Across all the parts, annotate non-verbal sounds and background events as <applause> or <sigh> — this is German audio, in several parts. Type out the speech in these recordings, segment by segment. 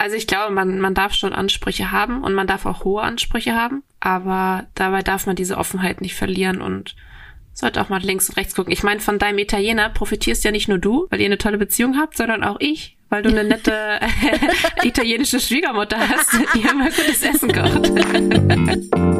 Also ich glaube, man, man darf schon Ansprüche haben und man darf auch hohe Ansprüche haben, aber dabei darf man diese Offenheit nicht verlieren und sollte auch mal links und rechts gucken. Ich meine, von deinem Italiener profitierst ja nicht nur du, weil ihr eine tolle Beziehung habt, sondern auch ich, weil du eine nette äh, <laughs> italienische Schwiegermutter hast, die immer gutes Essen kocht. <laughs>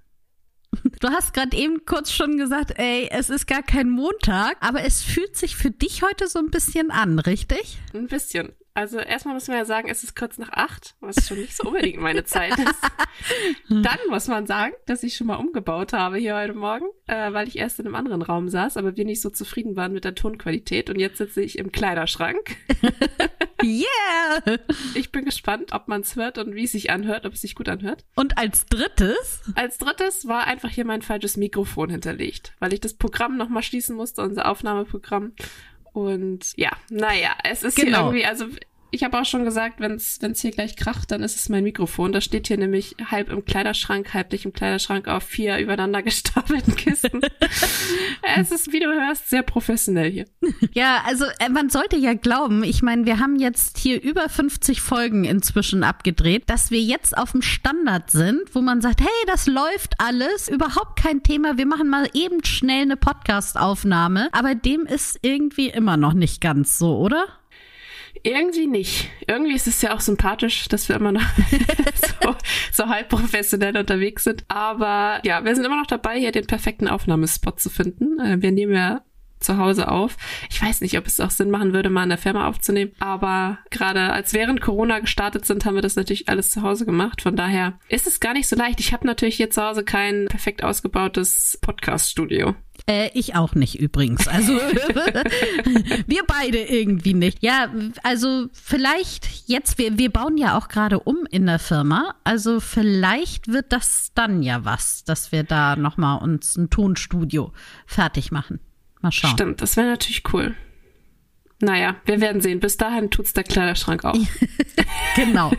Du hast gerade eben kurz schon gesagt, ey, es ist gar kein Montag, aber es fühlt sich für dich heute so ein bisschen an, richtig? Ein bisschen. Also erstmal muss man ja sagen, es ist kurz nach acht, was schon nicht so unbedingt meine Zeit ist. <laughs> Dann muss man sagen, dass ich schon mal umgebaut habe hier heute Morgen, äh, weil ich erst in einem anderen Raum saß, aber wir nicht so zufrieden waren mit der Tonqualität und jetzt sitze ich im Kleiderschrank. <laughs> yeah! Ich bin gespannt, ob man es hört und wie es sich anhört, ob es sich gut anhört. Und als drittes? Als drittes war einfach hier mein falsches Mikrofon hinterlegt, weil ich das Programm nochmal schließen musste, unser Aufnahmeprogramm. Und ja, naja, es ist genau. hier irgendwie, also ich habe auch schon gesagt, wenn es hier gleich kracht, dann ist es mein Mikrofon. Das steht hier nämlich halb im Kleiderschrank, halb nicht im Kleiderschrank auf vier übereinander <laughs> gestapelten Kisten. <laughs> es ist, wie du hörst, sehr professionell hier. Ja, also äh, man sollte ja glauben, ich meine, wir haben jetzt hier über 50 Folgen inzwischen abgedreht, dass wir jetzt auf dem Standard sind, wo man sagt, hey, das läuft alles, überhaupt kein Thema, wir machen mal eben schnell eine Podcast-Aufnahme. Aber dem ist irgendwie immer noch nicht ganz so, oder? Irgendwie nicht. Irgendwie ist es ja auch sympathisch, dass wir immer noch <laughs> so, so halb professionell unterwegs sind. Aber ja, wir sind immer noch dabei, hier den perfekten Aufnahmespot zu finden. Äh, wir nehmen ja zu Hause auf. Ich weiß nicht, ob es auch Sinn machen würde, mal in der Firma aufzunehmen. Aber gerade als während Corona gestartet sind, haben wir das natürlich alles zu Hause gemacht. Von daher ist es gar nicht so leicht. Ich habe natürlich hier zu Hause kein perfekt ausgebautes Podcast-Studio. Äh, ich auch nicht übrigens. Also <laughs> wir beide irgendwie nicht. Ja, also vielleicht jetzt, wir, wir bauen ja auch gerade um in der Firma. Also vielleicht wird das dann ja was, dass wir da nochmal uns ein Tonstudio fertig machen. Mal schauen. Stimmt, das wäre natürlich cool. Naja, wir werden sehen. Bis dahin tut's der Kleiderschrank auch. <laughs> genau.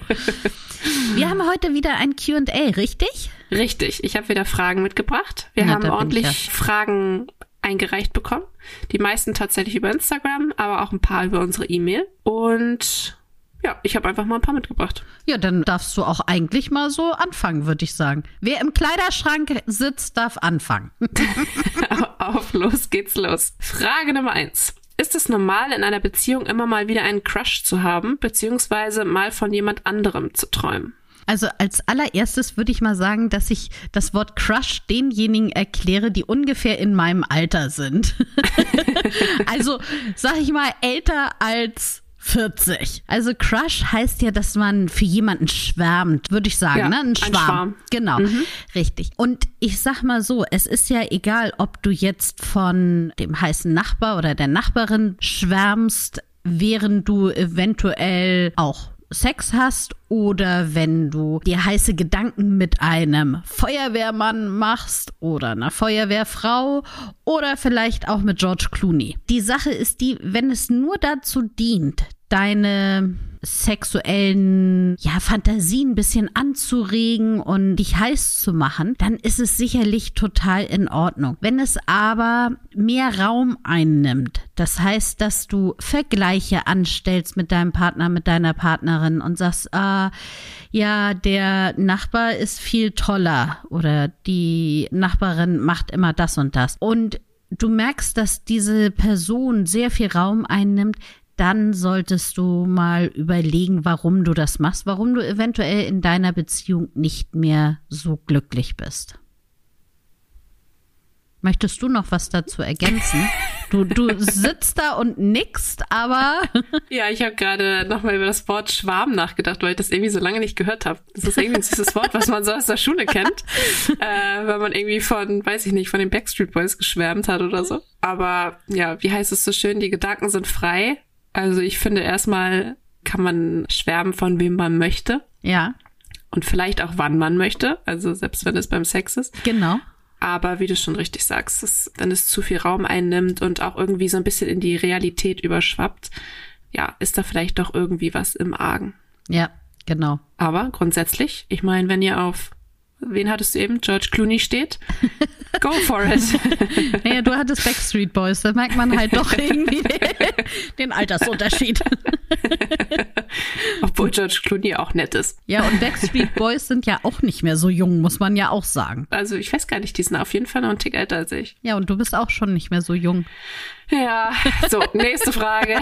Wir haben heute wieder ein QA, richtig? Richtig. Ich habe wieder Fragen mitgebracht. Wir Na, haben ordentlich ja. Fragen eingereicht bekommen. Die meisten tatsächlich über Instagram, aber auch ein paar über unsere E-Mail. Und ja, ich habe einfach mal ein paar mitgebracht. Ja, dann darfst du auch eigentlich mal so anfangen, würde ich sagen. Wer im Kleiderschrank sitzt, darf anfangen. <laughs> Auf, los geht's los. Frage Nummer eins. Ist es normal, in einer Beziehung immer mal wieder einen Crush zu haben, beziehungsweise mal von jemand anderem zu träumen? Also als allererstes würde ich mal sagen, dass ich das Wort Crush denjenigen erkläre, die ungefähr in meinem Alter sind. <laughs> also sag ich mal älter als 40. Also Crush heißt ja, dass man für jemanden schwärmt, würde ich sagen, ja, ne? Ein Schwarm. Ein Schwarm. Genau, mhm. richtig. Und ich sag mal so, es ist ja egal, ob du jetzt von dem heißen Nachbar oder der Nachbarin schwärmst, während du eventuell auch Sex hast oder wenn du dir heiße Gedanken mit einem Feuerwehrmann machst oder einer Feuerwehrfrau oder vielleicht auch mit George Clooney. Die Sache ist die, wenn es nur dazu dient, deine sexuellen ja, Fantasien ein bisschen anzuregen und dich heiß zu machen, dann ist es sicherlich total in Ordnung. Wenn es aber mehr Raum einnimmt, das heißt, dass du Vergleiche anstellst mit deinem Partner, mit deiner Partnerin und sagst, ah, ja, der Nachbar ist viel toller oder die Nachbarin macht immer das und das. Und du merkst, dass diese Person sehr viel Raum einnimmt, dann solltest du mal überlegen, warum du das machst, warum du eventuell in deiner Beziehung nicht mehr so glücklich bist. Möchtest du noch was dazu ergänzen? Du, du <laughs> sitzt da und nickst, aber. <laughs> Ja, ich habe gerade nochmal über das Wort Schwarm nachgedacht, weil ich das irgendwie so lange nicht gehört habe. Das ist irgendwie ein süßes <laughs> Wort, was man so aus der Schule kennt. Äh, weil man irgendwie von, weiß ich nicht, von den Backstreet Boys geschwärmt hat oder so. Aber ja, wie heißt es so schön, die Gedanken sind frei also ich finde erstmal kann man schwärmen von wem man möchte. Ja. und vielleicht auch wann man möchte, also selbst wenn es beim Sex ist. Genau. Aber wie du schon richtig sagst, dass, wenn es zu viel Raum einnimmt und auch irgendwie so ein bisschen in die Realität überschwappt, ja, ist da vielleicht doch irgendwie was im Argen. Ja, genau. Aber grundsätzlich, ich meine, wenn ihr auf wen hattest du eben? George Clooney steht. <laughs> Go for it. <laughs> naja, du hattest Backstreet Boys, da merkt man halt doch <laughs> irgendwie den Altersunterschied. <laughs> Obwohl George Clooney auch nett ist. Ja, und Backstreet Boys sind ja auch nicht mehr so jung, muss man ja auch sagen. Also ich weiß gar nicht, die sind auf jeden Fall noch ein Tick älter als ich. Ja, und du bist auch schon nicht mehr so jung. Ja, so, nächste Frage.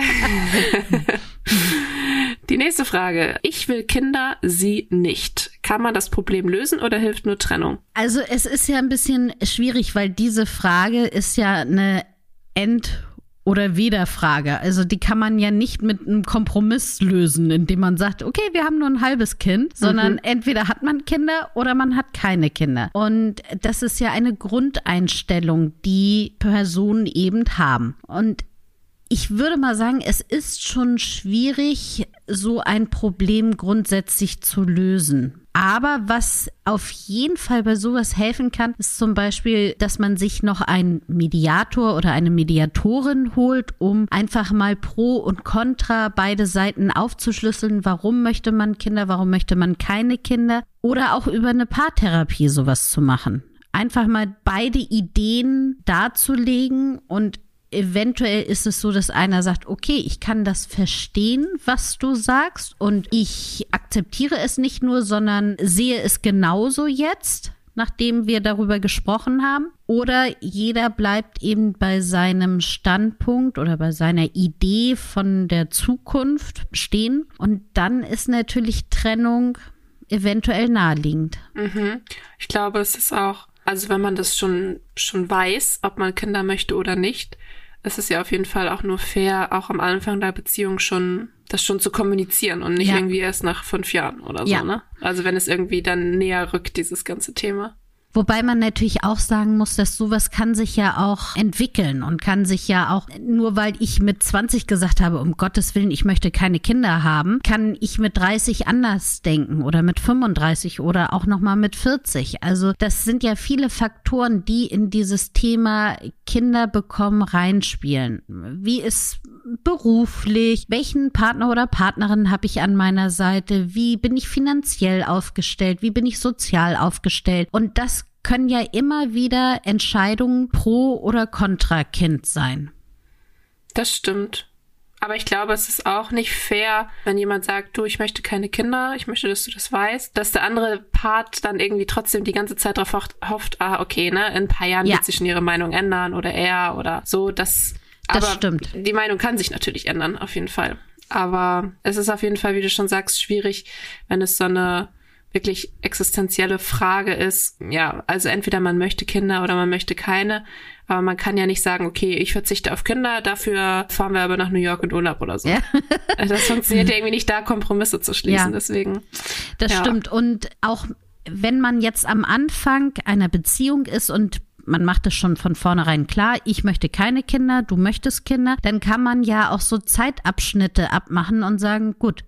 Die nächste Frage. Ich will Kinder, sie nicht. Kann man das Problem lösen oder hilft nur Trennung? Also es ist ja ein bisschen schwierig, weil diese Frage ist ja eine End- oder Weder-Frage. Also die kann man ja nicht mit einem Kompromiss lösen, indem man sagt, okay, wir haben nur ein halbes Kind, sondern mhm. entweder hat man Kinder oder man hat keine Kinder. Und das ist ja eine Grundeinstellung, die Personen eben haben. Und ich würde mal sagen, es ist schon schwierig, so ein Problem grundsätzlich zu lösen. Aber was auf jeden Fall bei sowas helfen kann, ist zum Beispiel, dass man sich noch einen Mediator oder eine Mediatorin holt, um einfach mal Pro und Contra beide Seiten aufzuschlüsseln. Warum möchte man Kinder? Warum möchte man keine Kinder? Oder auch über eine Paartherapie sowas zu machen. Einfach mal beide Ideen darzulegen und eventuell ist es so, dass einer sagt, okay, ich kann das verstehen, was du sagst und ich akzeptiere es nicht nur, sondern sehe es genauso jetzt, nachdem wir darüber gesprochen haben. Oder jeder bleibt eben bei seinem Standpunkt oder bei seiner Idee von der Zukunft stehen. Und dann ist natürlich Trennung eventuell naheliegend. Mhm. Ich glaube, es ist auch, also wenn man das schon, schon weiß, ob man Kinder möchte oder nicht, es ist ja auf jeden Fall auch nur fair, auch am Anfang der Beziehung schon das schon zu kommunizieren und nicht ja. irgendwie erst nach fünf Jahren oder so, ja. ne? Also wenn es irgendwie dann näher rückt, dieses ganze Thema. Wobei man natürlich auch sagen muss, dass sowas kann sich ja auch entwickeln und kann sich ja auch, nur weil ich mit 20 gesagt habe, um Gottes Willen, ich möchte keine Kinder haben, kann ich mit 30 anders denken oder mit 35 oder auch nochmal mit 40. Also das sind ja viele Faktoren, die in dieses Thema Kinder bekommen reinspielen. Wie ist beruflich? Welchen Partner oder Partnerin habe ich an meiner Seite? Wie bin ich finanziell aufgestellt? Wie bin ich sozial aufgestellt? Und das können ja immer wieder Entscheidungen pro oder contra Kind sein. Das stimmt. Aber ich glaube, es ist auch nicht fair, wenn jemand sagt, du, ich möchte keine Kinder, ich möchte, dass du das weißt, dass der andere Part dann irgendwie trotzdem die ganze Zeit darauf hofft, ah, okay, ne, in ein paar Jahren ja. wird sich schon ihre Meinung ändern oder er oder so. Das, das aber stimmt. Die Meinung kann sich natürlich ändern, auf jeden Fall. Aber es ist auf jeden Fall, wie du schon sagst, schwierig, wenn es so eine wirklich existenzielle Frage ist, ja, also entweder man möchte Kinder oder man möchte keine, aber man kann ja nicht sagen, okay, ich verzichte auf Kinder, dafür fahren wir aber nach New York in Urlaub oder so. Ja. Also <laughs> das funktioniert ja irgendwie nicht da, Kompromisse zu schließen, ja. deswegen. Das ja. stimmt und auch wenn man jetzt am Anfang einer Beziehung ist und man macht es schon von vornherein klar, ich möchte keine Kinder, du möchtest Kinder, dann kann man ja auch so Zeitabschnitte abmachen und sagen, gut,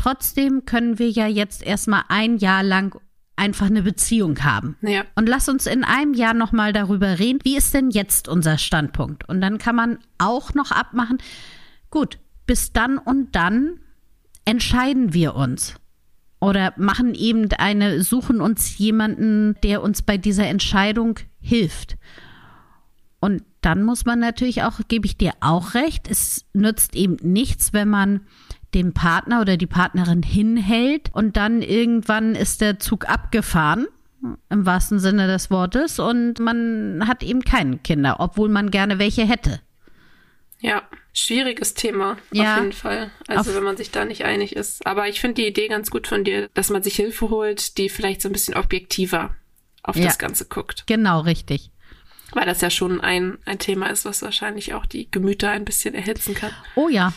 Trotzdem können wir ja jetzt erstmal ein Jahr lang einfach eine Beziehung haben. Ja. Und lass uns in einem Jahr nochmal darüber reden, wie ist denn jetzt unser Standpunkt? Und dann kann man auch noch abmachen, gut, bis dann und dann entscheiden wir uns. Oder machen eben eine, suchen uns jemanden, der uns bei dieser Entscheidung hilft. Und dann muss man natürlich auch, gebe ich dir auch recht, es nützt eben nichts, wenn man dem Partner oder die Partnerin hinhält und dann irgendwann ist der Zug abgefahren im wahrsten Sinne des Wortes und man hat eben keine Kinder, obwohl man gerne welche hätte. Ja, schwieriges Thema ja, auf jeden Fall. Also wenn man sich da nicht einig ist. Aber ich finde die Idee ganz gut von dir, dass man sich Hilfe holt, die vielleicht so ein bisschen objektiver auf ja, das Ganze guckt. Genau, richtig. Weil das ja schon ein, ein Thema ist, was wahrscheinlich auch die Gemüter ein bisschen erhitzen kann. Oh ja.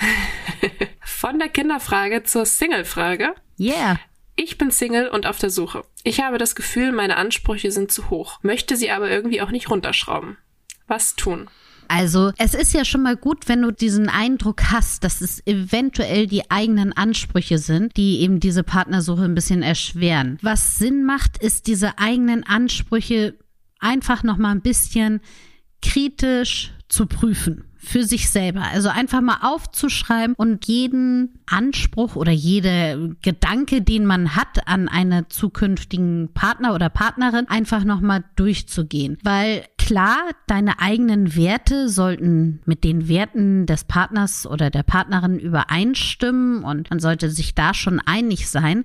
<laughs> Von der Kinderfrage zur Single-Frage. Yeah. Ich bin Single und auf der Suche. Ich habe das Gefühl, meine Ansprüche sind zu hoch, möchte sie aber irgendwie auch nicht runterschrauben. Was tun? Also es ist ja schon mal gut, wenn du diesen Eindruck hast, dass es eventuell die eigenen Ansprüche sind, die eben diese Partnersuche ein bisschen erschweren. Was Sinn macht, ist diese eigenen Ansprüche einfach noch mal ein bisschen kritisch zu prüfen für sich selber. Also einfach mal aufzuschreiben und jeden Anspruch oder jede Gedanke, den man hat an einen zukünftigen Partner oder Partnerin, einfach nochmal durchzugehen. Weil klar, deine eigenen Werte sollten mit den Werten des Partners oder der Partnerin übereinstimmen und man sollte sich da schon einig sein.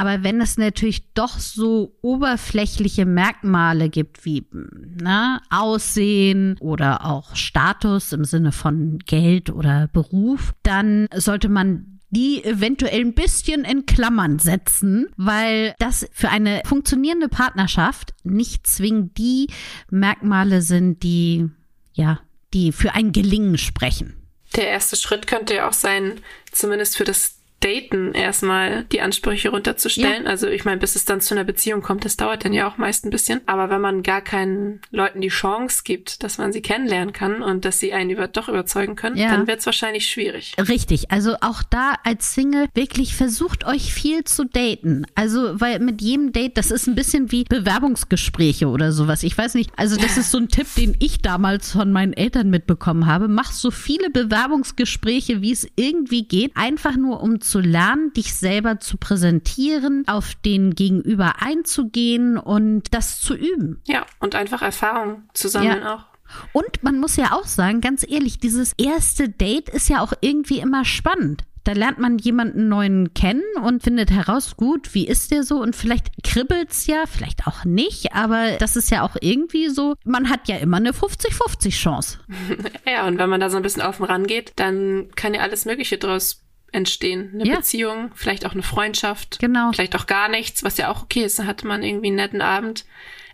Aber wenn es natürlich doch so oberflächliche Merkmale gibt wie ne, Aussehen oder auch Status im Sinne von Geld oder Beruf, dann sollte man die eventuell ein bisschen in Klammern setzen, weil das für eine funktionierende Partnerschaft nicht zwingend die Merkmale sind, die ja, die für ein Gelingen sprechen. Der erste Schritt könnte ja auch sein, zumindest für das Daten erstmal die Ansprüche runterzustellen. Ja. Also ich meine, bis es dann zu einer Beziehung kommt, das dauert dann ja auch meist ein bisschen. Aber wenn man gar keinen Leuten die Chance gibt, dass man sie kennenlernen kann und dass sie einen über, doch überzeugen können, ja. dann wird es wahrscheinlich schwierig. Richtig. Also auch da als Single wirklich versucht euch viel zu daten. Also weil mit jedem Date, das ist ein bisschen wie Bewerbungsgespräche oder sowas. Ich weiß nicht. Also das <laughs> ist so ein Tipp, den ich damals von meinen Eltern mitbekommen habe. Mach so viele Bewerbungsgespräche, wie es irgendwie geht. Einfach nur um zu lernen, dich selber zu präsentieren, auf den Gegenüber einzugehen und das zu üben. Ja, und einfach Erfahrung zu sammeln ja. auch. Und man muss ja auch sagen, ganz ehrlich, dieses erste Date ist ja auch irgendwie immer spannend. Da lernt man jemanden neuen kennen und findet heraus, gut, wie ist der so? Und vielleicht kribbelt's ja, vielleicht auch nicht, aber das ist ja auch irgendwie so, man hat ja immer eine 50-50 Chance. <laughs> ja, und wenn man da so ein bisschen offen rangeht, dann kann ja alles Mögliche draus entstehen. Eine ja. Beziehung, vielleicht auch eine Freundschaft. Genau. Vielleicht auch gar nichts, was ja auch okay ist. Da hatte man irgendwie einen netten Abend.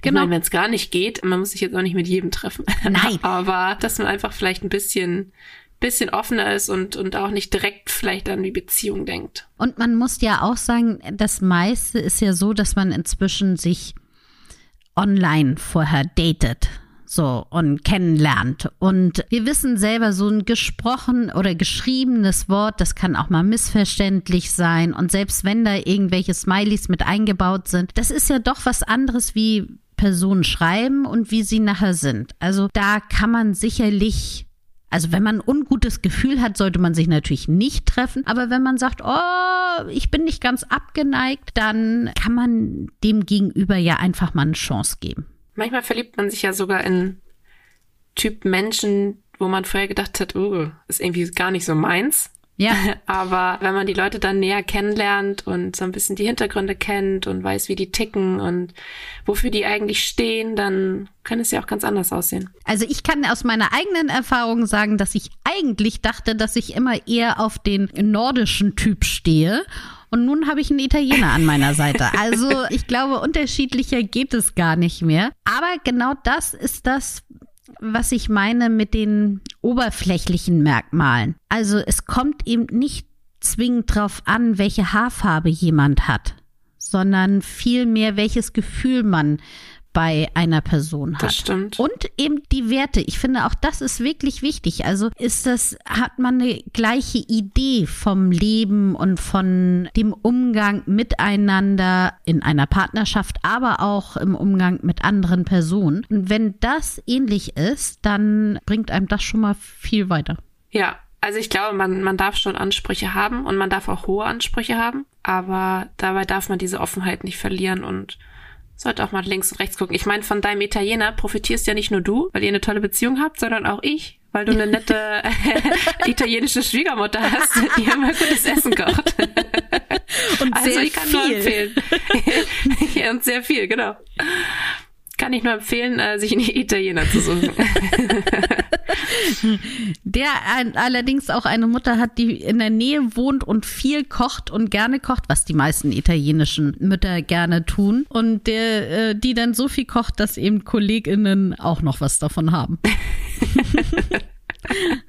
Genau. wenn es gar nicht geht, man muss sich jetzt auch nicht mit jedem treffen. <laughs> Nein. Aber dass man einfach vielleicht ein bisschen bisschen offener ist und, und auch nicht direkt vielleicht an die Beziehung denkt. Und man muss ja auch sagen, das meiste ist ja so, dass man inzwischen sich online vorher datet so und kennenlernt. Und wir wissen selber, so ein gesprochen oder geschriebenes Wort, das kann auch mal missverständlich sein. Und selbst wenn da irgendwelche Smileys mit eingebaut sind, das ist ja doch was anderes wie Personen schreiben und wie sie nachher sind. Also da kann man sicherlich also wenn man ein ungutes Gefühl hat, sollte man sich natürlich nicht treffen. Aber wenn man sagt, oh, ich bin nicht ganz abgeneigt, dann kann man dem Gegenüber ja einfach mal eine Chance geben. Manchmal verliebt man sich ja sogar in Typ Menschen, wo man vorher gedacht hat, oh, ist irgendwie gar nicht so meins. Ja. <laughs> Aber wenn man die Leute dann näher kennenlernt und so ein bisschen die Hintergründe kennt und weiß, wie die ticken und wofür die eigentlich stehen, dann kann es ja auch ganz anders aussehen. Also ich kann aus meiner eigenen Erfahrung sagen, dass ich eigentlich dachte, dass ich immer eher auf den nordischen Typ stehe und nun habe ich einen Italiener an meiner Seite. Also ich glaube, unterschiedlicher geht es gar nicht mehr. Aber genau das ist das, was ich meine mit den oberflächlichen Merkmalen. Also es kommt eben nicht zwingend drauf an, welche Haarfarbe jemand hat, sondern vielmehr, welches Gefühl man bei einer Person hat. Das stimmt. Und eben die Werte. Ich finde auch das ist wirklich wichtig. Also ist das, hat man eine gleiche Idee vom Leben und von dem Umgang miteinander in einer Partnerschaft, aber auch im Umgang mit anderen Personen. Und wenn das ähnlich ist, dann bringt einem das schon mal viel weiter. Ja, also ich glaube, man, man darf schon Ansprüche haben und man darf auch hohe Ansprüche haben, aber dabei darf man diese Offenheit nicht verlieren und sollte auch mal links und rechts gucken. Ich meine, von deinem Italiener profitierst ja nicht nur du, weil ihr eine tolle Beziehung habt, sondern auch ich, weil du eine nette <laughs> italienische Schwiegermutter hast, die <laughs> immer gutes Essen kocht. Und also sehr ich kann viel. nur empfehlen. <laughs> ja, und sehr viel, genau. Kann ich nur empfehlen, äh, sich einen Italiener zu suchen. Der allerdings auch eine Mutter hat, die in der Nähe wohnt und viel kocht und gerne kocht, was die meisten italienischen Mütter gerne tun. Und der, äh, die dann so viel kocht, dass eben KollegInnen auch noch was davon haben. <laughs>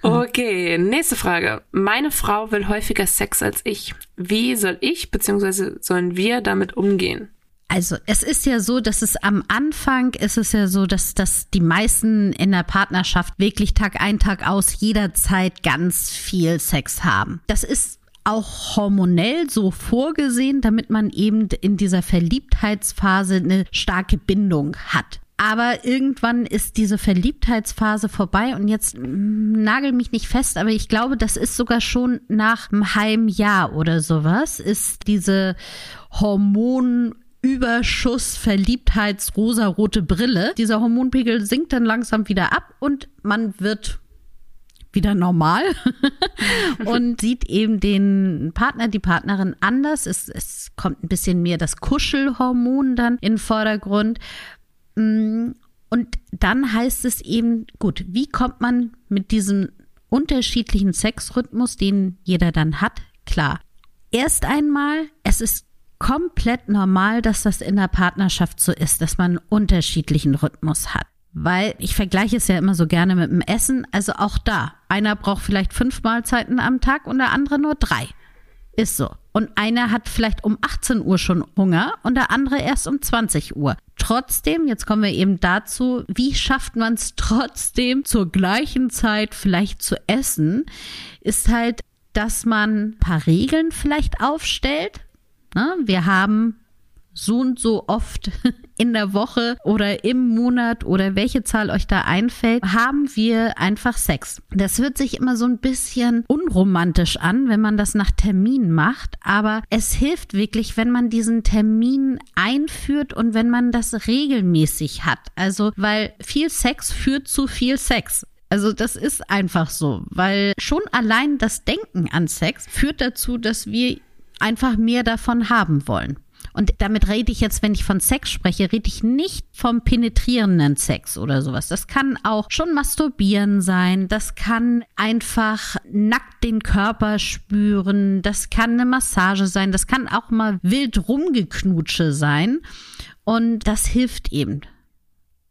Okay, nächste Frage. Meine Frau will häufiger Sex als ich. Wie soll ich bzw. sollen wir damit umgehen? Also es ist ja so, dass es am Anfang ist es ja so, dass, dass die meisten in der Partnerschaft wirklich Tag ein, Tag aus jederzeit ganz viel Sex haben. Das ist auch hormonell so vorgesehen, damit man eben in dieser Verliebtheitsphase eine starke Bindung hat. Aber irgendwann ist diese Verliebtheitsphase vorbei und jetzt mm, nagel mich nicht fest, aber ich glaube, das ist sogar schon nach einem halben Jahr oder sowas, ist diese Hormon Überschuss, Verliebtheits, rosarote Brille. Dieser Hormonpegel sinkt dann langsam wieder ab und man wird wieder normal <laughs> und sieht eben den Partner, die Partnerin anders. Es, es kommt ein bisschen mehr das Kuschelhormon dann in den Vordergrund. Mm, und dann heißt es eben, gut, wie kommt man mit diesem unterschiedlichen Sexrhythmus, den jeder dann hat, klar. Erst einmal, es ist komplett normal, dass das in der Partnerschaft so ist, dass man einen unterschiedlichen Rhythmus hat. Weil ich vergleiche es ja immer so gerne mit dem Essen. Also auch da. Einer braucht vielleicht fünf Mahlzeiten am Tag und der andere nur drei. Ist so. Und einer hat vielleicht um 18 Uhr schon Hunger und der andere erst um 20 Uhr. Trotzdem, jetzt kommen wir eben dazu, wie schafft man es trotzdem zur gleichen Zeit vielleicht zu essen, ist halt, dass man ein paar Regeln vielleicht aufstellt, Ne? Wir haben so und so oft <laughs> in der Woche oder im Monat oder welche Zahl euch da einfällt, haben wir einfach Sex. Das hört sich immer so ein bisschen unromantisch an, wenn man das nach Termin macht, aber es hilft wirklich, wenn man diesen Termin einführt und wenn man das regelmäßig hat. Also, weil viel Sex führt zu viel Sex. Also das ist einfach so, weil schon allein das Denken an Sex führt dazu, dass wir einfach mehr davon haben wollen. Und damit rede ich jetzt, wenn ich von Sex spreche, rede ich nicht vom penetrierenden Sex oder sowas. Das kann auch schon masturbieren sein. Das kann einfach nackt den Körper spüren. Das kann eine Massage sein. Das kann auch mal wild rumgeknutsche sein. Und das hilft eben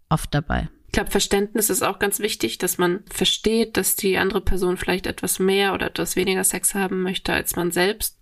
oft dabei. Ich glaube, Verständnis ist auch ganz wichtig, dass man versteht, dass die andere Person vielleicht etwas mehr oder etwas weniger Sex haben möchte als man selbst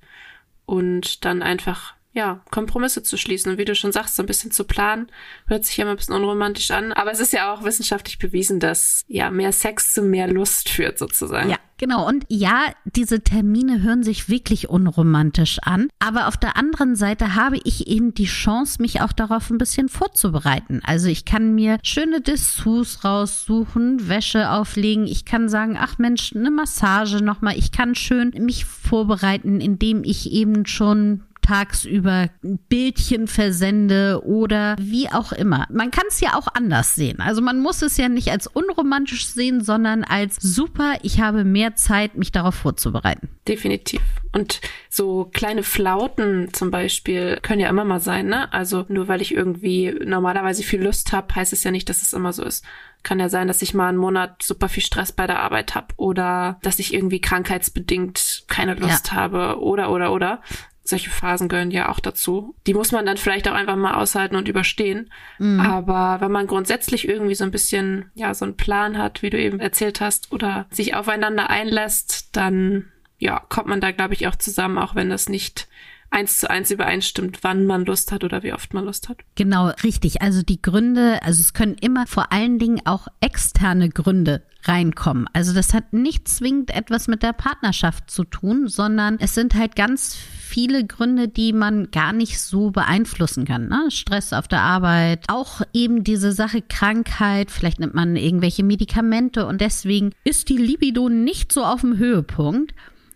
und dann einfach ja, Kompromisse zu schließen. Und wie du schon sagst, so ein bisschen zu planen, hört sich ja immer ein bisschen unromantisch an. Aber es ist ja auch wissenschaftlich bewiesen, dass ja mehr Sex zu mehr Lust führt, sozusagen. Ja, genau. Und ja, diese Termine hören sich wirklich unromantisch an. Aber auf der anderen Seite habe ich eben die Chance, mich auch darauf ein bisschen vorzubereiten. Also ich kann mir schöne Dessous raussuchen, Wäsche auflegen. Ich kann sagen, ach Mensch, eine Massage nochmal. Ich kann schön mich vorbereiten, indem ich eben schon tagsüber Bildchen versende oder wie auch immer. Man kann es ja auch anders sehen. Also man muss es ja nicht als unromantisch sehen, sondern als super, ich habe mehr Zeit, mich darauf vorzubereiten. Definitiv. Und so kleine Flauten zum Beispiel können ja immer mal sein, ne? Also nur weil ich irgendwie normalerweise viel Lust habe, heißt es ja nicht, dass es immer so ist. Kann ja sein, dass ich mal einen Monat super viel Stress bei der Arbeit habe oder dass ich irgendwie krankheitsbedingt keine Lust ja. habe oder oder oder solche Phasen gehören ja auch dazu. Die muss man dann vielleicht auch einfach mal aushalten und überstehen. Mhm. Aber wenn man grundsätzlich irgendwie so ein bisschen, ja, so einen Plan hat, wie du eben erzählt hast, oder sich aufeinander einlässt, dann, ja, kommt man da, glaube ich, auch zusammen, auch wenn das nicht eins zu eins übereinstimmt, wann man Lust hat oder wie oft man Lust hat. Genau, richtig. Also die Gründe, also es können immer vor allen Dingen auch externe Gründe reinkommen. Also das hat nicht zwingend etwas mit der Partnerschaft zu tun, sondern es sind halt ganz viele Gründe, die man gar nicht so beeinflussen kann. Ne? Stress auf der Arbeit, auch eben diese Sache Krankheit, vielleicht nimmt man irgendwelche Medikamente und deswegen ist die Libido nicht so auf dem Höhepunkt.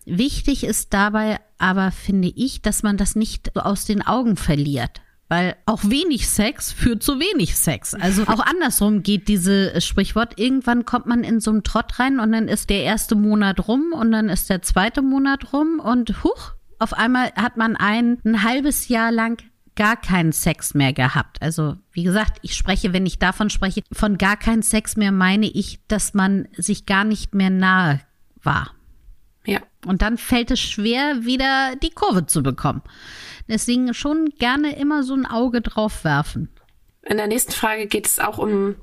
Wichtig ist dabei aber, finde ich, dass man das nicht aus den Augen verliert. Weil auch wenig Sex führt zu wenig Sex. Also auch andersrum geht diese Sprichwort. Irgendwann kommt man in so einen Trott rein und dann ist der erste Monat rum und dann ist der zweite Monat rum und huch, auf einmal hat man ein, ein halbes Jahr lang gar keinen Sex mehr gehabt. Also wie gesagt, ich spreche, wenn ich davon spreche, von gar keinen Sex mehr meine ich, dass man sich gar nicht mehr nahe war. Und dann fällt es schwer, wieder die Kurve zu bekommen. Deswegen schon gerne immer so ein Auge drauf werfen. In der nächsten Frage geht es auch um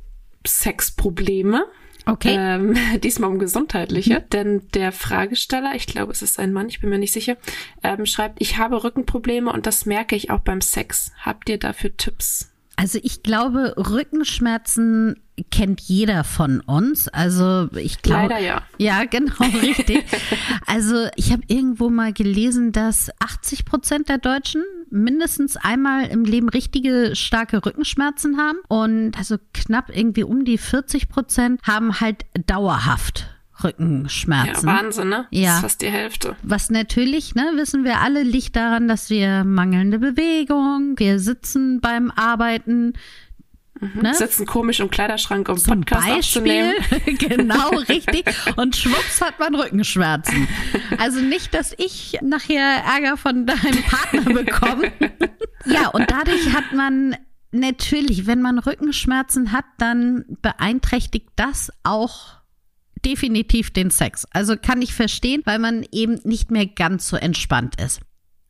Sexprobleme. Okay. Ähm, <laughs> diesmal um gesundheitliche, mhm. denn der Fragesteller, ich glaube, es ist ein Mann, ich bin mir nicht sicher, ähm, schreibt, ich habe Rückenprobleme und das merke ich auch beim Sex. Habt ihr dafür Tipps? Also ich glaube, Rückenschmerzen kennt jeder von uns. Also ich glaube. Leider ja. Ja, genau, <laughs> richtig. also ich habe irgendwo mal gelesen, dass 80 Prozent der Deutschen mindestens einmal im Leben richtige starke Rückenschmerzen haben. Und also knapp irgendwie um die 40 Prozent haben halt dauerhaft Rückenschmerzen. Ja, Wahnsinn, ne? Ja. Das ist fast die Hälfte. Was natürlich, ne, wissen wir alle, liegt daran, dass wir mangelnde Bewegung, wir sitzen beim Arbeiten, Mhm. Ne? Sitzen komisch im Kleiderschrank, um Zum Podcast Beispiel, aufzunehmen. <laughs> genau, <laughs> richtig. Und schwupps hat man Rückenschmerzen. Also nicht, dass ich nachher Ärger von deinem Partner <laughs> bekomme. ja, und dadurch hat man natürlich, wenn man Rückenschmerzen hat, dann beeinträchtigt das auch definitiv den Sex. Also kann ich verstehen, weil man eben nicht mehr ganz so entspannt ist.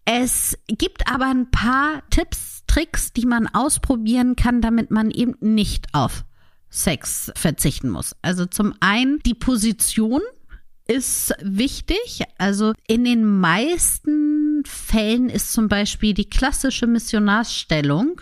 Es gibt aber ein paar Tipps, Tricks, die man ausprobieren kann, damit man eben nicht auf Sex verzichten muss. Also zum einen die Position ist wichtig. Also in den meisten Fällen ist zum Beispiel die klassische Missionarsstellung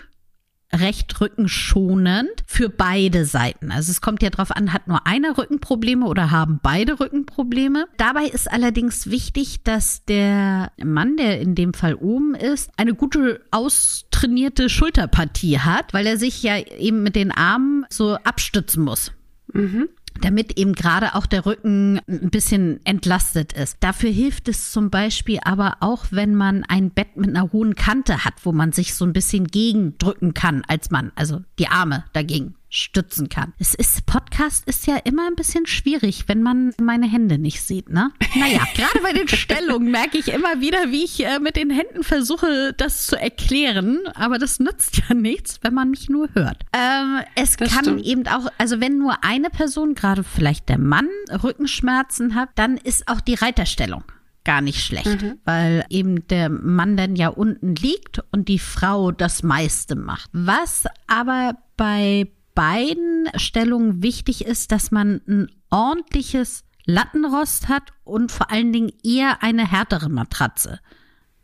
recht rückenschonend für beide Seiten. Also es kommt ja darauf an, hat nur einer Rückenprobleme oder haben beide Rückenprobleme. Dabei ist allerdings wichtig, dass der Mann, der in dem Fall oben ist, eine gute austrainierte Schulterpartie hat, weil er sich ja eben mit den Armen so abstützen muss. Mhm damit eben gerade auch der Rücken ein bisschen entlastet ist. Dafür hilft es zum Beispiel aber auch, wenn man ein Bett mit einer hohen Kante hat, wo man sich so ein bisschen gegendrücken kann als Mann, also die Arme dagegen stützen kann. Es ist, Podcast ist ja immer ein bisschen schwierig, wenn man meine Hände nicht sieht, ne? Naja, <laughs> gerade bei den Stellungen merke ich immer wieder, wie ich äh, mit den Händen versuche, das zu erklären, aber das nützt ja nichts, wenn man mich nur hört. Ähm, es das kann stimmt. eben auch, also wenn nur eine Person, gerade vielleicht der Mann, Rückenschmerzen hat, dann ist auch die Reiterstellung gar nicht schlecht, mhm. weil eben der Mann dann ja unten liegt und die Frau das meiste macht. Was aber bei beiden Stellungen wichtig ist, dass man ein ordentliches Lattenrost hat und vor allen Dingen eher eine härtere Matratze.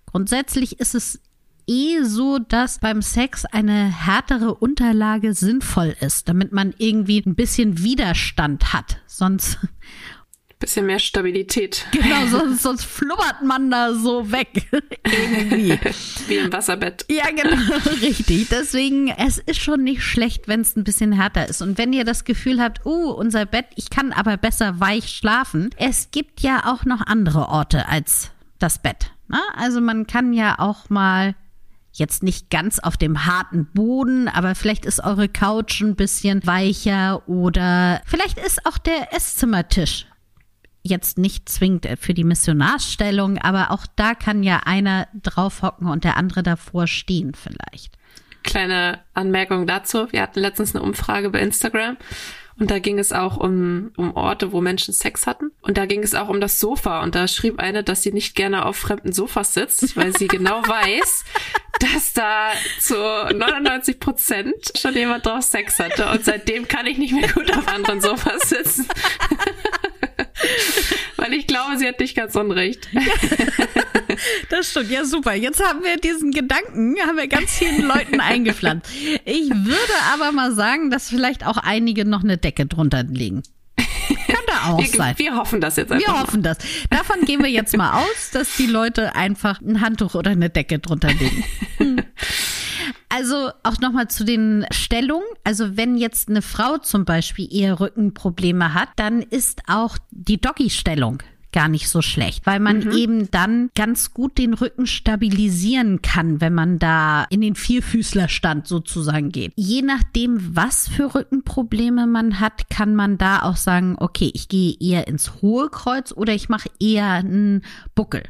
Grundsätzlich ist es eh so, dass beim Sex eine härtere Unterlage sinnvoll ist, damit man irgendwie ein bisschen Widerstand hat. Sonst Bisschen mehr Stabilität. <laughs> Genau, sonst, sonst flubbert man da so weg. <laughs> Irgendwie. Wie im Wasserbett. Ja, genau, <laughs> richtig. Deswegen, es ist schon nicht schlecht, wenn es ein bisschen härter ist. Und wenn ihr das Gefühl habt, uh, unser Bett, ich kann aber besser weich schlafen. Es gibt ja auch noch andere Orte als das Bett. Na? Also man kann ja auch mal jetzt nicht ganz auf dem harten Boden, aber vielleicht ist eure Couch ein bisschen weicher oder vielleicht ist auch der Esszimmertisch jetzt nicht zwingend für die Missionarsstellung, aber auch da kann ja einer draufhocken und der andere davor stehen vielleicht. Kleine Anmerkung dazu. Wir hatten letztens eine Umfrage bei Instagram und da ging es auch um, um Orte, wo Menschen Sex hatten. Und da ging es auch um das Sofa. Und da schrieb eine, dass sie nicht gerne auf fremden Sofas sitzt, weil sie genau <laughs> weiß, dass da zu 99 Prozent schon jemand drauf Sex hatte. Und seitdem kann ich nicht mehr gut auf anderen Sofas sitzen. <laughs> Weil ich glaube, sie hat nicht ganz unrecht. <laughs> das stimmt, ja super. Jetzt haben wir diesen Gedanken, haben wir ganz vielen Leuten eingepflanzt. Ich würde aber mal sagen, dass vielleicht auch einige noch eine Decke drunter liegen. Könnte auch wir, sein. Wir hoffen das jetzt einfach. Wir hoffen das. Davon gehen wir jetzt mal aus, dass die Leute einfach ein Handtuch oder eine Decke drunter legen. <laughs> Also auch nochmal zu den Stellungen. Also wenn jetzt eine Frau zum Beispiel eher Rückenprobleme hat, dann ist auch die Doggy-Stellung gar nicht so schlecht, weil man mhm. eben dann ganz gut den Rücken stabilisieren kann, wenn man da in den Vierfüßlerstand sozusagen geht. Je nachdem, was für Rückenprobleme man hat, kann man da auch sagen, okay, ich gehe eher ins hohe Kreuz oder ich mache eher einen Buckel.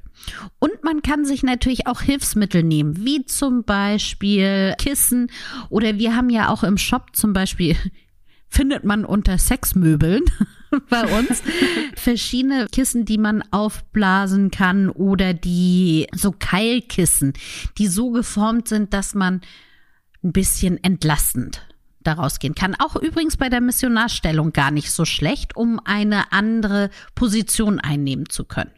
Und man kann sich natürlich auch Hilfsmittel nehmen, wie zum Beispiel Kissen oder wir haben ja auch im Shop zum Beispiel <laughs> findet man unter Sexmöbeln <laughs> bei uns <laughs> verschiedene Kissen, die man aufblasen kann oder die so Keilkissen, die so geformt sind, dass man ein bisschen entlastend daraus gehen kann. Auch übrigens bei der Missionarstellung gar nicht so schlecht, um eine andere Position einnehmen zu können.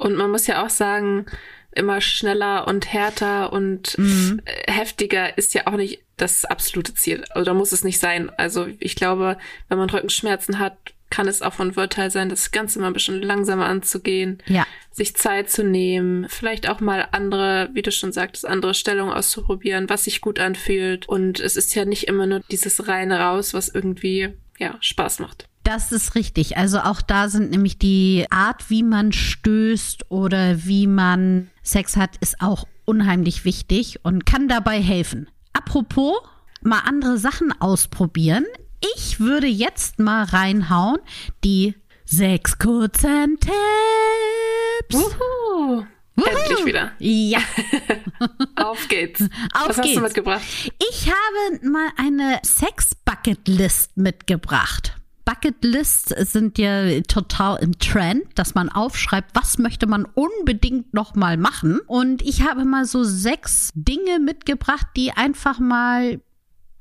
Und man muss ja auch sagen, immer schneller und härter und mhm. heftiger ist ja auch nicht das absolute Ziel. Oder muss es nicht sein. Also ich glaube, wenn man Rückenschmerzen hat, kann es auch von Vorteil sein, das Ganze mal ein bisschen langsamer anzugehen, ja. sich Zeit zu nehmen, vielleicht auch mal andere, wie du schon sagtest, andere Stellungen auszuprobieren, was sich gut anfühlt. Und es ist ja nicht immer nur dieses reine raus, was irgendwie ja Spaß macht. Das ist richtig. Also auch da sind nämlich die Art, wie man stößt oder wie man Sex hat, ist auch unheimlich wichtig und kann dabei helfen. Apropos, mal andere Sachen ausprobieren. Ich würde jetzt mal reinhauen die sechs kurzen Tipps. Uhu. Endlich wieder. Ja. <laughs> Auf geht's. Auf Was geht's. hast du mitgebracht? Ich habe mal eine Sex-Bucket-List mitgebracht. Bucketlists sind ja total im Trend, dass man aufschreibt, was möchte man unbedingt noch mal machen. Und ich habe mal so sechs Dinge mitgebracht, die einfach mal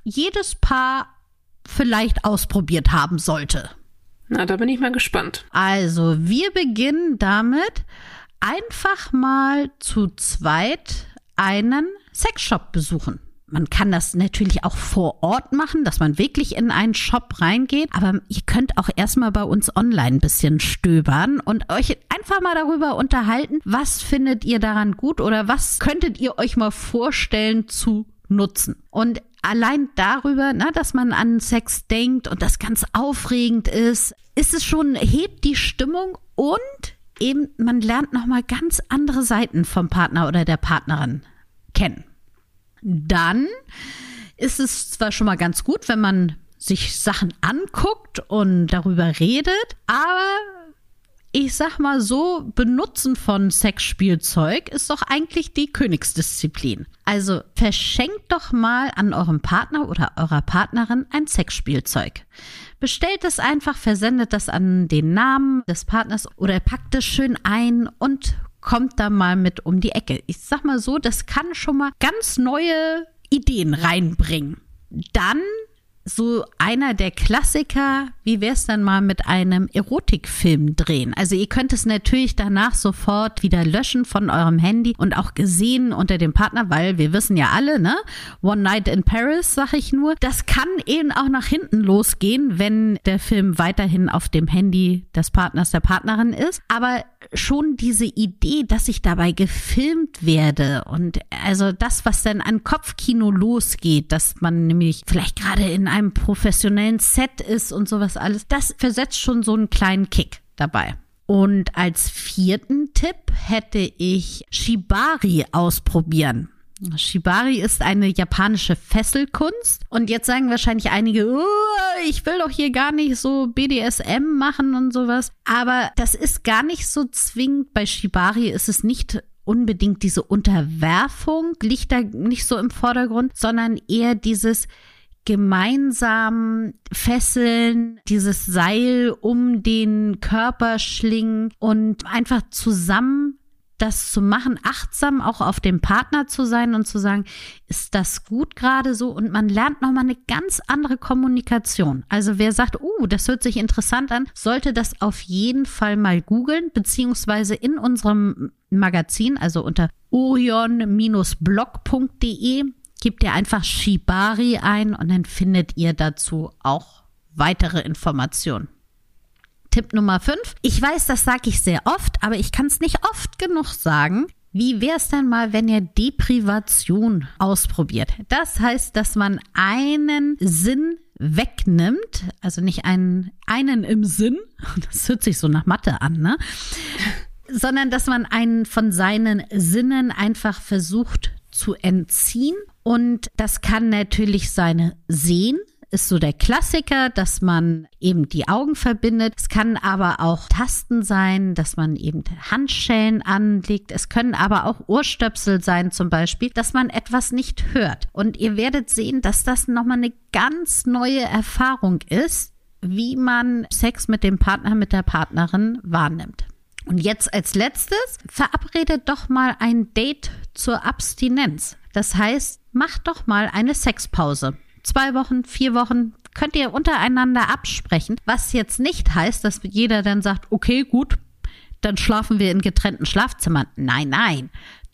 jedes Paar vielleicht ausprobiert haben sollte. Na, da bin ich mal gespannt. Also, wir beginnen damit, einfach mal zu zweit einen Sexshop besuchen. Man kann das natürlich auch vor Ort machen, dass man wirklich in einen Shop reingeht. Aber ihr könnt auch erstmal bei uns online ein bisschen stöbern und euch einfach mal darüber unterhalten, was findet ihr daran gut oder was könntet ihr euch mal vorstellen zu nutzen. Und allein darüber, na, dass man an Sex denkt und das ganz aufregend ist, ist es schon, hebt die Stimmung und eben man lernt nochmal ganz andere Seiten vom Partner oder der Partnerin kennen. Dann ist es zwar schon mal ganz gut, wenn man sich Sachen anguckt und darüber redet, aber ich sag mal so, Benutzen von Sexspielzeug ist doch eigentlich die Königsdisziplin. Also verschenkt doch mal an eurem Partner oder eurer Partnerin ein Sexspielzeug. Bestellt es einfach, versendet das an den Namen des Partners oder packt es schön ein und kommt da mal mit um die Ecke. Ich sag mal so, das kann schon mal ganz neue Ideen reinbringen. Dann so einer der Klassiker, wie wäre es dann mal mit einem Erotikfilm drehen? Also ihr könnt es natürlich danach sofort wieder löschen von eurem Handy und auch gesehen unter dem Partner, weil wir wissen ja alle, ne? One Night in Paris, sag ich nur. Das kann eben auch nach hinten losgehen, wenn der Film weiterhin auf dem Handy des Partners, der Partnerin ist. Aber schon diese Idee, dass ich dabei gefilmt werde und also das, was dann an Kopfkino losgeht, dass man nämlich vielleicht gerade in einem professionellen Set ist und sowas alles, das versetzt schon so einen kleinen Kick dabei. Und als vierten Tipp hätte ich Shibari ausprobieren. Shibari ist eine japanische Fesselkunst. Und jetzt sagen wahrscheinlich einige, oh, ich will doch hier gar nicht so BDSM machen und sowas. Aber das ist gar nicht so zwingend. Bei Shibari ist es nicht unbedingt diese Unterwerfung, liegt da nicht so im Vordergrund, sondern eher dieses gemeinsam fesseln, dieses Seil um den Körper schlingen und einfach zusammen das zu machen, achtsam auch auf dem Partner zu sein und zu sagen, ist das gut gerade so? Und man lernt nochmal eine ganz andere Kommunikation. Also wer sagt, uh, das hört sich interessant an, sollte das auf jeden Fall mal googeln, beziehungsweise in unserem Magazin, also unter orion-blog.de, gebt ihr einfach Shibari ein und dann findet ihr dazu auch weitere Informationen. Tipp Nummer 5. Ich weiß, das sage ich sehr oft, aber ich kann es nicht oft genug sagen. Wie wäre es denn mal, wenn ihr Deprivation ausprobiert? Das heißt, dass man einen Sinn wegnimmt, also nicht einen, einen im Sinn, <laughs> das hört sich so nach Mathe an, ne? Sondern dass man einen von seinen Sinnen einfach versucht zu entziehen. Und das kann natürlich seine Sehen ist so der Klassiker, dass man eben die Augen verbindet. Es kann aber auch Tasten sein, dass man eben Handschellen anlegt. Es können aber auch Ohrstöpsel sein zum Beispiel, dass man etwas nicht hört. Und ihr werdet sehen, dass das nochmal eine ganz neue Erfahrung ist, wie man Sex mit dem Partner, mit der Partnerin wahrnimmt. Und jetzt als letztes, verabredet doch mal ein Date zur Abstinenz. Das heißt, macht doch mal eine Sexpause. Zwei Wochen, vier Wochen, könnt ihr untereinander absprechen. Was jetzt nicht heißt, dass jeder dann sagt, okay, gut, dann schlafen wir in getrennten Schlafzimmern. Nein, nein.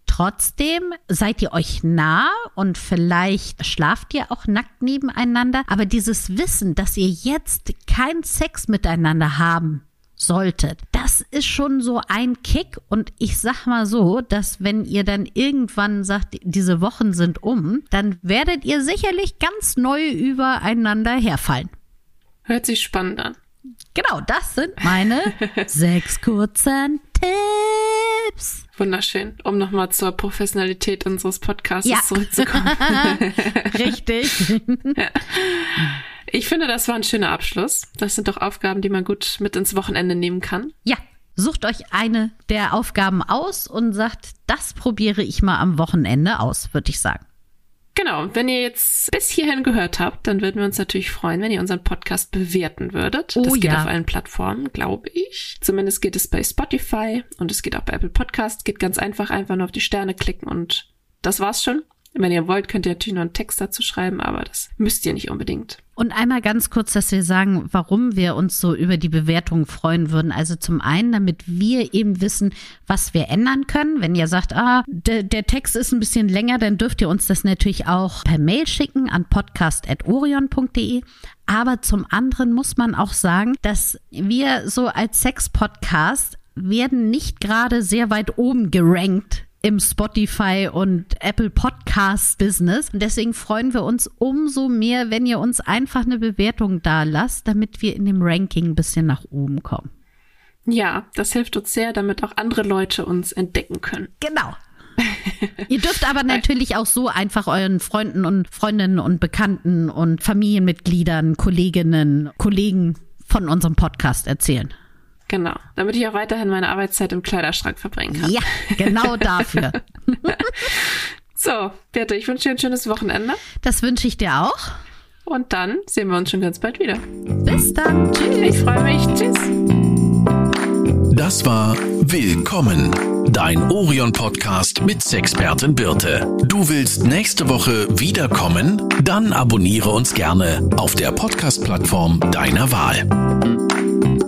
Trotzdem seid ihr euch nah und vielleicht schlaft ihr auch nackt nebeneinander. Aber dieses Wissen, dass ihr jetzt keinen Sex miteinander haben solltet. Das ist schon so ein Kick und ich sag mal so, dass wenn ihr dann irgendwann sagt, diese Wochen sind um, dann werdet ihr sicherlich ganz neu übereinander herfallen. Hört sich spannend an. Genau, das sind meine <laughs> sechs kurzen Tipps. Wunderschön, um nochmal zur Professionalität unseres Podcasts Ja. zurückzukommen. <laughs> <laughs> Richtig. ja. Ich finde, das war ein schöner Abschluss. Das sind doch Aufgaben, die man gut mit ins Wochenende nehmen kann. Ja, sucht euch eine der Aufgaben aus und sagt, das probiere ich mal am Wochenende aus, würde ich sagen. Genau, wenn ihr jetzt bis hierhin gehört habt, dann würden wir uns natürlich freuen, wenn ihr unseren Podcast bewerten würdet. Oh das geht ja. auf allen Plattformen, glaube ich. Zumindest geht es bei Spotify und es geht auch bei Apple Podcast. Geht ganz einfach, einfach nur auf die Sterne klicken und das war's schon. Wenn ihr wollt, könnt ihr natürlich noch einen Text dazu schreiben, aber das müsst ihr nicht unbedingt. Und einmal ganz kurz, dass wir sagen, warum wir uns so über die Bewertung freuen würden. Also zum einen, damit wir eben wissen, was wir ändern können. Wenn ihr sagt, ah, der, der Text ist ein bisschen länger, dann dürft ihr uns das natürlich auch per Mail schicken an podcast.orion.de. Aber zum anderen muss man auch sagen, dass wir so als Sex-Podcast werden nicht gerade sehr weit oben gerankt im Spotify und Apple Podcast Business. Und deswegen freuen wir uns umso mehr, wenn ihr uns einfach eine Bewertung da lasst, damit wir in dem Ranking ein bisschen nach oben kommen. Ja, das hilft uns sehr, damit auch andere Leute uns entdecken können. Genau. <laughs> Ihr dürft aber natürlich auch so einfach euren Freunden und Freundinnen und Bekannten und Familienmitgliedern, Kolleginnen, Kollegen von unserem Podcast erzählen. Genau, damit ich auch weiterhin meine Arbeitszeit im Kleiderschrank verbringen kann. Ja, genau <laughs> dafür. <laughs> So, Birte, ich wünsche dir ein schönes Wochenende Das wünsche ich dir auch. und dann sehen wir uns schon ganz bald wieder. Bis dann. Tschüss. Ich freue mich. Tschüss. Das war Willkommen, dein Orion-Podcast mit Sexpertin Birte. Du willst nächste Woche wiederkommen? Dann abonniere uns gerne auf der Podcast-Plattform deiner Wahl.